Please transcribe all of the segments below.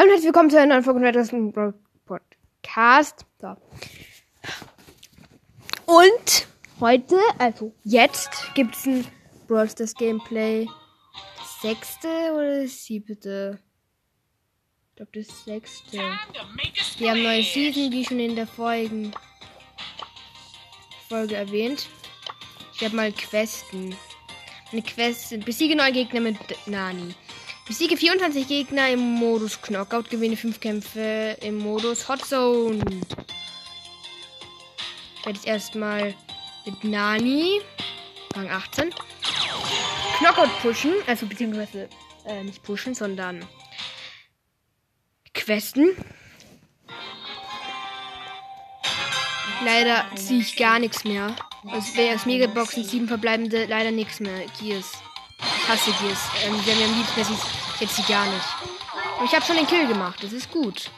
Hallo und herzlich willkommen zu einer neuen Folge Brawl Podcast. So. Und heute, also jetzt, gibt es ein Brawl Stars Gameplay. Das sechste oder das siebte? Ich glaube, das sechste. Wir haben neue Season, wie schon in der Folgen Folge erwähnt. Ich habe mal Questen. Eine Quest besiege neue Gegner mit Nani. Besiege 24 Gegner im Modus Knockout, gewinne 5 Kämpfe im Modus Hot Zone. Ich werde jetzt erstmal mit Nani, Rang 18, Knockout pushen, also beziehungsweise äh, nicht pushen, sondern Questen. Leider ziehe ich gar nichts mehr. Also wäre aus Megaboxen sieben verbleibende leider nichts mehr. Gears. Ich hasse Gears. Ähm, wäre mir am liebsten, dass ich jetzt sie gar nicht. Aber ich habe schon den Kill gemacht. Das ist gut.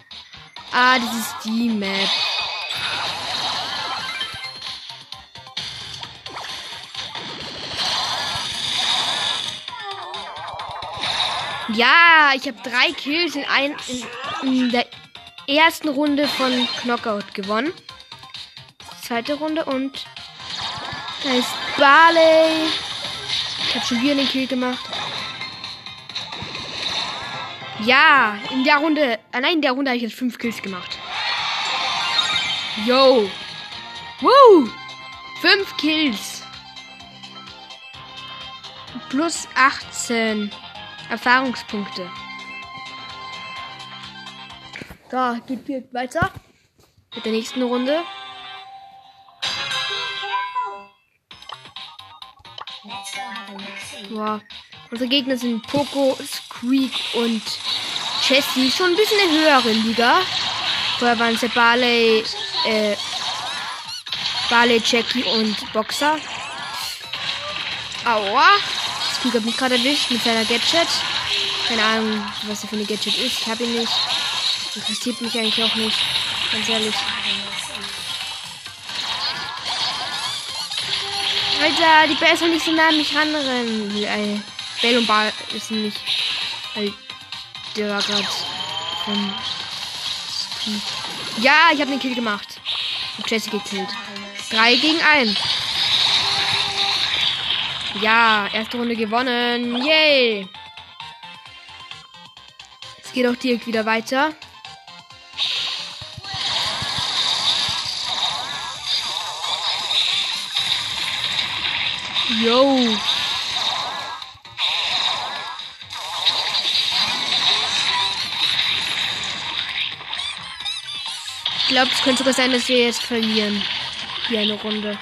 Ah, das ist die Map. Ja, ich habe drei Kills in, ein, in, in der ersten Runde von Knockout gewonnen. Zweite Runde und da ist Barley. Ich habe schon wieder den Kill gemacht. Ja, in der Runde, allein in der Runde habe ich jetzt fünf Kills gemacht. Yo. Woo. Fünf Kills. Plus 18 Erfahrungspunkte. Da geht direkt weiter mit der nächsten Runde. Boah. Unsere Gegner sind Poco, Squeak und Jessie. Schon ein bisschen in höheren Liga. Vorher waren ja Barley, äh, Barley, Jackie und Boxer. Aua. Squeak hat mich gerade erwischt mit seiner Gadget. Keine Ahnung, was er für eine Gadget ist. Ich habe ihn nicht. Interessiert mich eigentlich auch nicht. Ganz ehrlich. Alter, die Bell soll nicht so nah an mich ranrennen. Bell und Ball ist nicht. Weil der war gerade von. Ja, ich habe den Kill gemacht. Und Jesse gekillt. Drei gegen ein. Ja, erste Runde gewonnen. Yay! Es geht auch direkt wieder weiter. Yo. Glaube, es könnte sogar sein, dass wir jetzt verlieren. Hier eine Runde.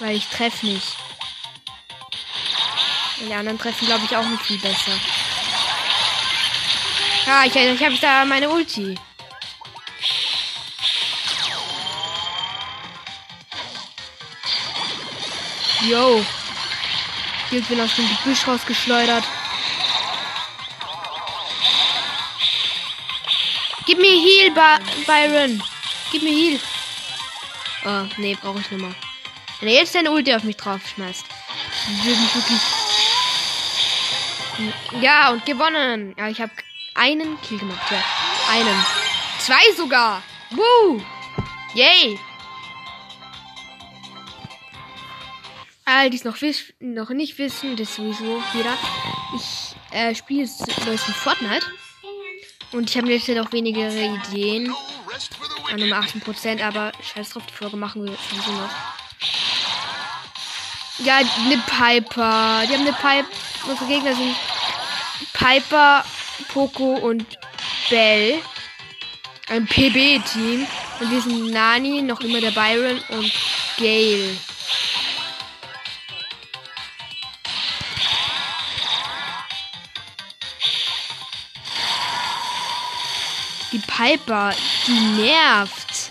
Weil ich treffe nicht. Und die anderen treffen, glaube ich, auch nicht viel besser. Ja, ich, ich habe da meine Ulti. Yo. Hier bin aus dem Gebüsch rausgeschleudert. Ba Byron. Gib mir Heal. Oh, nee, brauche ich nicht mehr. Wenn er jetzt seine Ulti auf mich drauf schmeißt. Ja, und gewonnen. Ja, ich habe einen Kill gemacht. Ja, einen. Zwei sogar. Woo! Yay! All dies noch, noch nicht wissen, das sowieso jeder. Ich äh, spiele jetzt neuesten Fortnite. Und ich habe jetzt noch weniger Ideen. An einem 18%, aber scheiß drauf, die Folge machen wir sowieso noch. Ja, eine Piper. Die haben eine Piper. Unsere Gegner sind Piper, Poco und Bell. Ein PB-Team. Und wir sind Nani, noch immer der Byron und Gale. Piper, die nervt.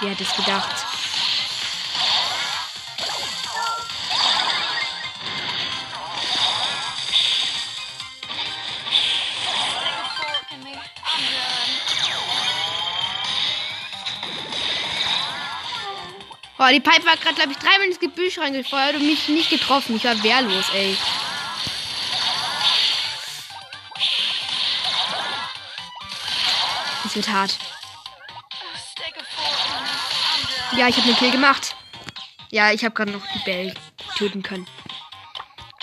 Wer hat es gedacht? Boah, die Pipe war gerade, glaube ich, dreimal ins Gebüsch reingefeuert und mich nicht getroffen. Ich war wehrlos, ey. Es wird hart. Ja, ich habe einen Kill gemacht. Ja, ich habe gerade noch die Bell töten können.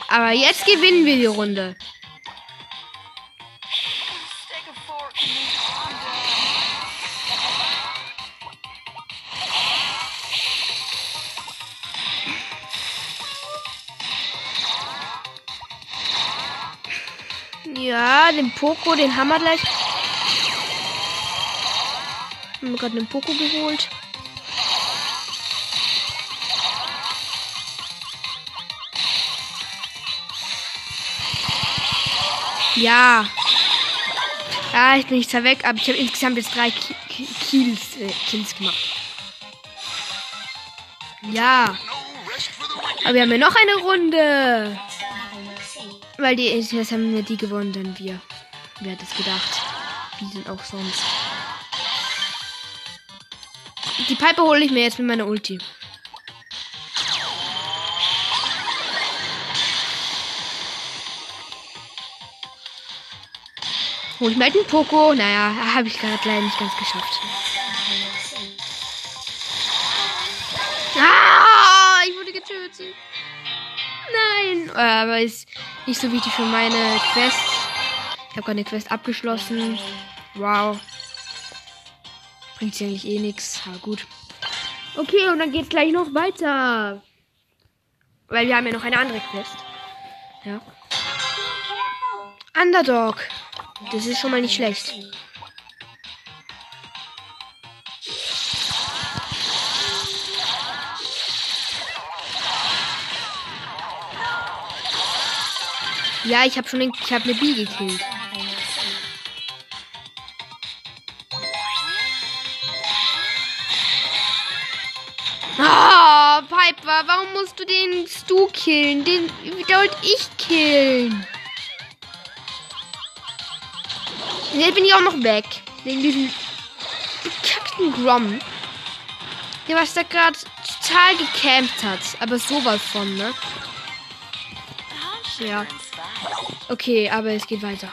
Aber jetzt gewinnen wir die Runde. Ja, den Poco, den haben wir gleich. Haben wir gerade einen Poco geholt. Ja. Ja, ich bin nicht zwar weg, aber ich habe insgesamt jetzt drei Ki Ki Kills, äh, Kills gemacht. Ja. Aber wir haben ja noch eine Runde. Weil die, jetzt haben wir die gewonnen, dann wir. Wer hat es gedacht? Wie denn auch sonst. Die Pipe hole ich mir jetzt mit meiner Ulti. Hol ich mir halt einen Poco. Naja, habe ich gerade leider nicht ganz geschafft. Ah, ich wurde getötet. Nein, aber ist nicht so wichtig für meine Quest. Ich habe gerade eine Quest abgeschlossen. Wow. Bringt ja eigentlich eh nichts. Aber gut. Okay, und dann geht's gleich noch weiter. Weil wir haben ja noch eine andere Quest. Ja. Underdog. Das ist schon mal nicht schlecht. Ja, ich habe schon den, ich habe eine Bee gekillt. Piper, warum musst du den Stu killen? Den wollte ich killen. Jetzt bin ich auch noch weg. Wegen diesem bekackten Grom. Der was da gerade total gecampt hat. Aber sowas von, ne? Ja. Okay, aber es geht weiter.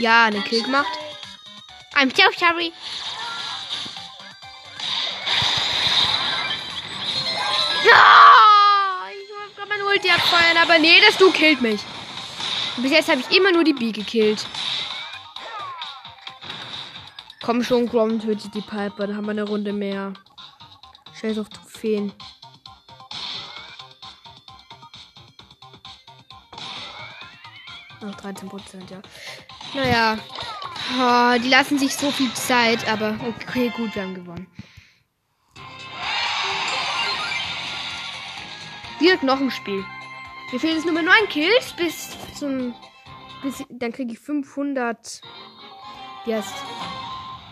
Ja, einen Kill gemacht. I'm so sorry. Ja, ich wollte gerade mein Ulti abfeuern, aber nee, das du killt mich. Bis jetzt habe ich immer nur die B gekillt. Komm schon, Grom tötet die Piper. Da haben wir eine Runde mehr. Scheiß auf Trophäen. Noch 13 Prozent, ja. Naja. Oh, die lassen sich so viel Zeit, aber okay, gut, wir haben gewonnen. Direkt noch ein Spiel. Mir fehlen jetzt nur mehr 9 Kills bis zum. Bis, dann kriege ich 500. Wie heißt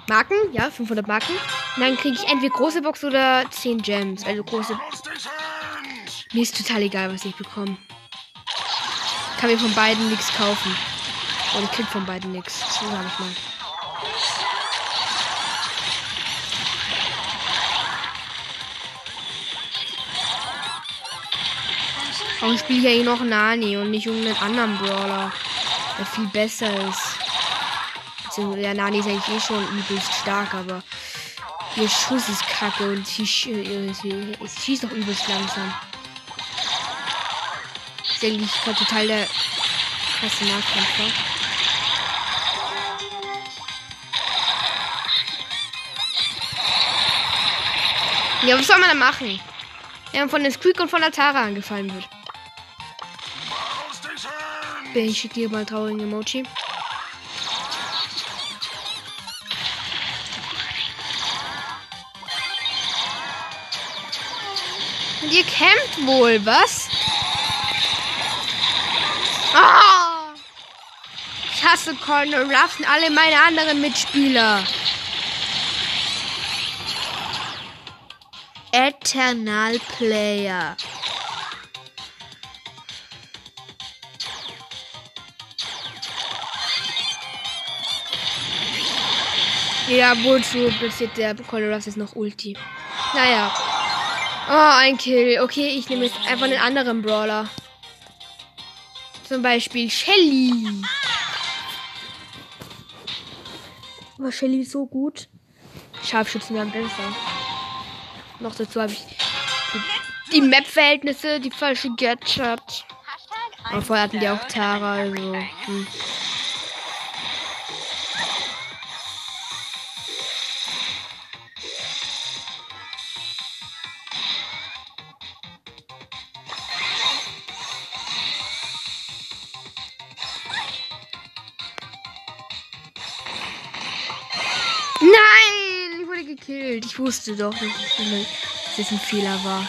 Marken? Ja, 500 Marken. Und dann kriege ich entweder große Box oder 10 Gems. Also große. Mir ist total egal, was ich bekomme. Kann mir von beiden nichts kaufen. Und ich krieg von beiden nichts. So sag ich mal. Warum spiele ich ja eh noch Nani und nicht irgendeinen anderen Brawler, der viel besser ist? Beziehungsweise der Nani ist eigentlich eh schon übelst stark, aber ihr Schuss ist kacke und sie, sie, sie, sie schießt doch übelst langsam. Ist eigentlich total der krasse Nahkämpfer. Ja, was soll man da machen? Wenn man von den Squeak und von der Tara angefallen wird. Ich schicke dir mal traurigen Emoji. Und ihr kämpft wohl, was? Ah! Ich hasse Corner Ruffs und alle meine anderen Mitspieler. Eternal Player. Ja, wohl so platziert der Colorado jetzt noch Ulti. Naja. Oh, ein Kill. Okay, ich nehme jetzt einfach einen anderen Brawler. Zum Beispiel Shelly. Aber Shelly ist so gut. Scharfschützen werden besser. Noch dazu habe ich die Map-Verhältnisse, die falsche Gadget. Aber vorher hatten die auch Tara, also. Hm. Ich wusste doch, dass das ein Fehler war.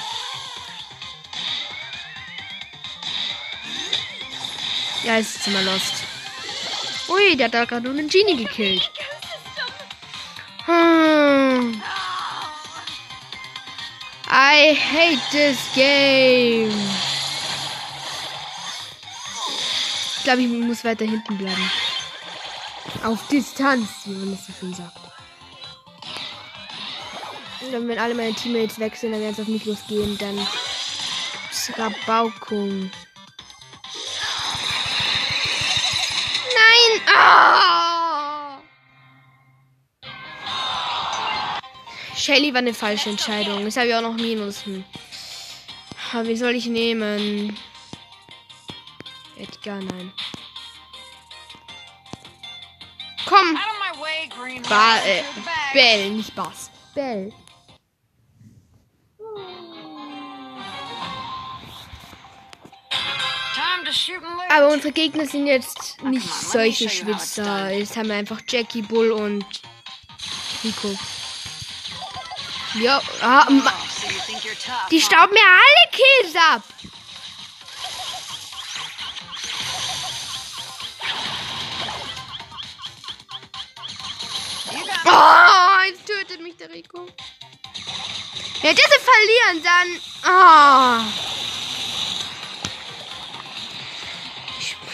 Ja, es ist immer lost. Ui, der hat da gerade einen Genie gekillt. Hm. I hate this game. Ich glaube, ich muss weiter hinten bleiben. Auf Distanz, wie man das so schön sagt. Und dann, wenn alle meine Teammates weg sind, dann werden es auf mich losgehen. Dann Rabaukung. Nein! Ah! Shelly war eine falsche Entscheidung. Jetzt habe ich auch noch Minus. Aber wie soll ich nehmen? Edgar, nein. Komm! Ba äh. Bell, nicht Bass. Bell. Aber unsere Gegner sind jetzt nicht solche Schwitzer. Jetzt haben wir einfach Jackie, Bull und Rico. Ja, ah, Oh, die stauben mir alle Kills ab. Oh, jetzt tötet mich der Rico. Wir diese verlieren, dann. Ah.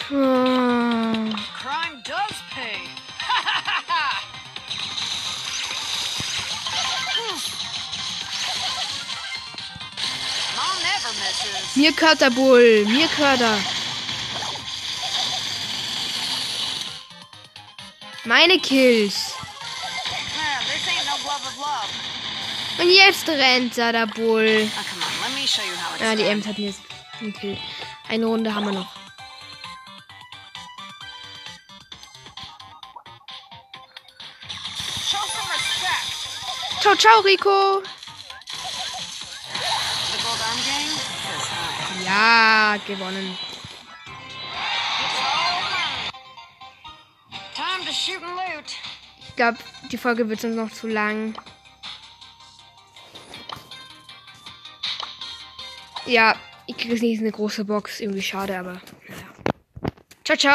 Ah. crime does pay. Mir der Bull. Mir gehört er. Meine Kills. Und jetzt rennt er, der Bull. It's Ja, die. Ems hat mir jetzt einen Kill. Eine Runde haben wir noch. Ciao, ciao, Rico. Ja, gewonnen. Ich glaube, die Folge wird uns noch zu lang. Ja, ich kriege jetzt nicht eine große Box. Irgendwie schade, aber naja. Ciao, ciao.